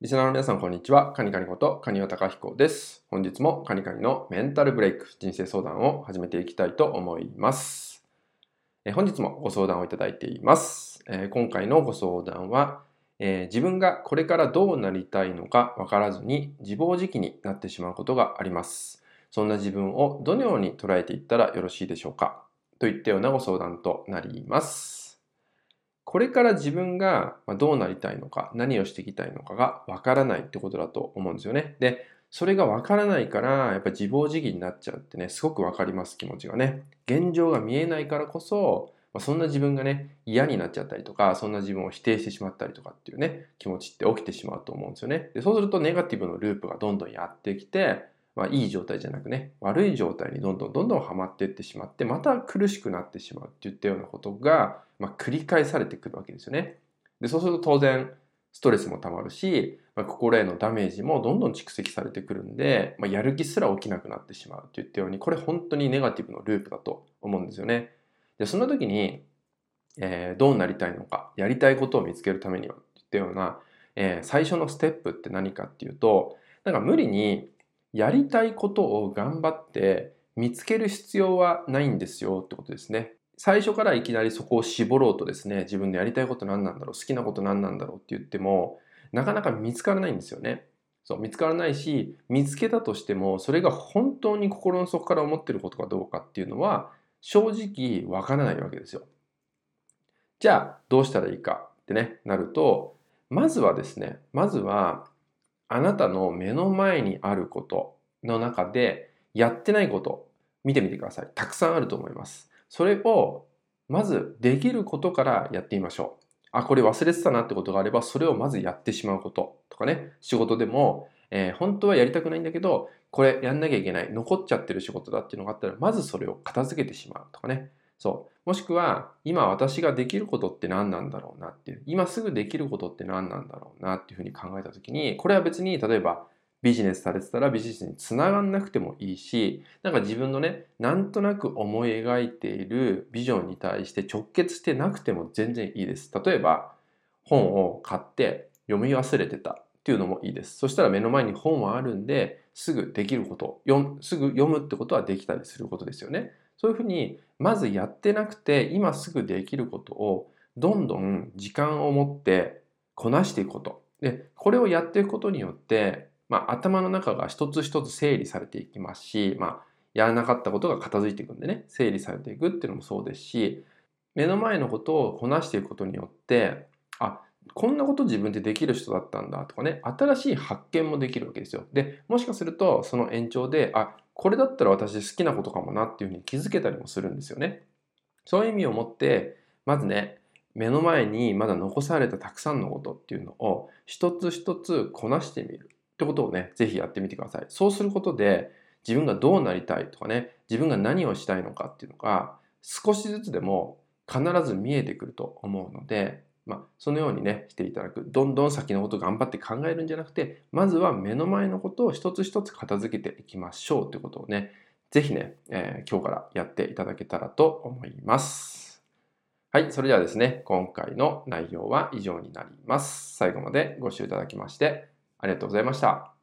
リスナーの皆さん、こんにちは。カニカニことカニオタカヒコです。本日もカニカニのメンタルブレイク人生相談を始めていきたいと思います。え本日もご相談をいただいています。え今回のご相談は、えー、自分がこれからどうなりたいのかわからずに自暴自棄になってしまうことがあります。そんな自分をどのように捉えていったらよろしいでしょうかといったようなご相談となります。これから自分がどうなりたいのか、何をしていきたいのかがわからないってことだと思うんですよね。で、それがわからないから、やっぱり自暴自棄になっちゃうってね、すごくわかります、気持ちがね。現状が見えないからこそ、そんな自分がね、嫌になっちゃったりとか、そんな自分を否定してしまったりとかっていうね、気持ちって起きてしまうと思うんですよね。で、そうするとネガティブのループがどんどんやってきて、まあ、いい状態じゃなくね、悪い状態にどんどんどんどんはまっていってしまって、また苦しくなってしまうっていったようなことが、まあ、繰り返されてくるわけですよね。で、そうすると当然、ストレスもたまるし、まあ、心へのダメージもどんどん蓄積されてくるんで、まあ、やる気すら起きなくなってしまうといったように、これ本当にネガティブのループだと思うんですよね。で、そんな時に、えー、どうなりたいのか、やりたいことを見つけるためには、といったような、えー、最初のステップって何かっていうと、なんか無理にやりたいことを頑張って見つける必要はないんですよってことですね。最初からいきなりそこを絞ろうとですね、自分でやりたいこと何なんだろう、好きなこと何なんだろうって言っても、なかなか見つからないんですよね。そう、見つからないし、見つけたとしても、それが本当に心の底から思ってることかどうかっていうのは、正直わからないわけですよ。じゃあ、どうしたらいいかってね、なると、まずはですね、まずは、あなたの目の前にあることの中でやってないこと見てみてください。たくさんあると思います。それをまずできることからやってみましょう。あ、これ忘れてたなってことがあれば、それをまずやってしまうこととかね、仕事でも、えー、本当はやりたくないんだけど、これやんなきゃいけない、残っちゃってる仕事だっていうのがあったら、まずそれを片付けてしまうとかね。そう。もしくは、今私ができることって何なんだろうなっていう、今すぐできることって何なんだろうなっていうふうに考えたときに、これは別に、例えば、ビジネスされてたらビジネスにつながんなくてもいいし、なんか自分のね、なんとなく思い描いているビジョンに対して直結してなくても全然いいです。例えば、本を買って読み忘れてたっていうのもいいです。そしたら目の前に本はあるんで、すぐできること、すぐ読むってことはできたりすることですよね。そういうふうに、まずやってなくて、今すぐできることを、どんどん時間を持ってこなしていくこと。で、これをやっていくことによって、まあ、頭の中が一つ一つ整理されていきますし、まあ、やらなかったことが片付いていくんでね、整理されていくっていうのもそうですし、目の前のことをこなしていくことによって、あ、こんなこと自分でできる人だったんだとかね、新しい発見もできるわけですよ。で、もしかするとその延長で、あ、これだったら私好きなことかもなっていうふうに気づけたりもするんですよね。そういう意味を持って、まずね、目の前にまだ残されたたくさんのことっていうのを一つ一つこなしてみるってことをね、ぜひやってみてください。そうすることで自分がどうなりたいとかね、自分が何をしたいのかっていうのが少しずつでも必ず見えてくると思うので、まあ、そのようにね、していただく。どんどん先のこと頑張って考えるんじゃなくて、まずは目の前のことを一つ一つ片付けていきましょうということをね、是非ね、えー、今日からやっていただけたらと思います。はい、それではですね、今回の内容は以上になります。最後までご視聴いただきましてありがとうございました。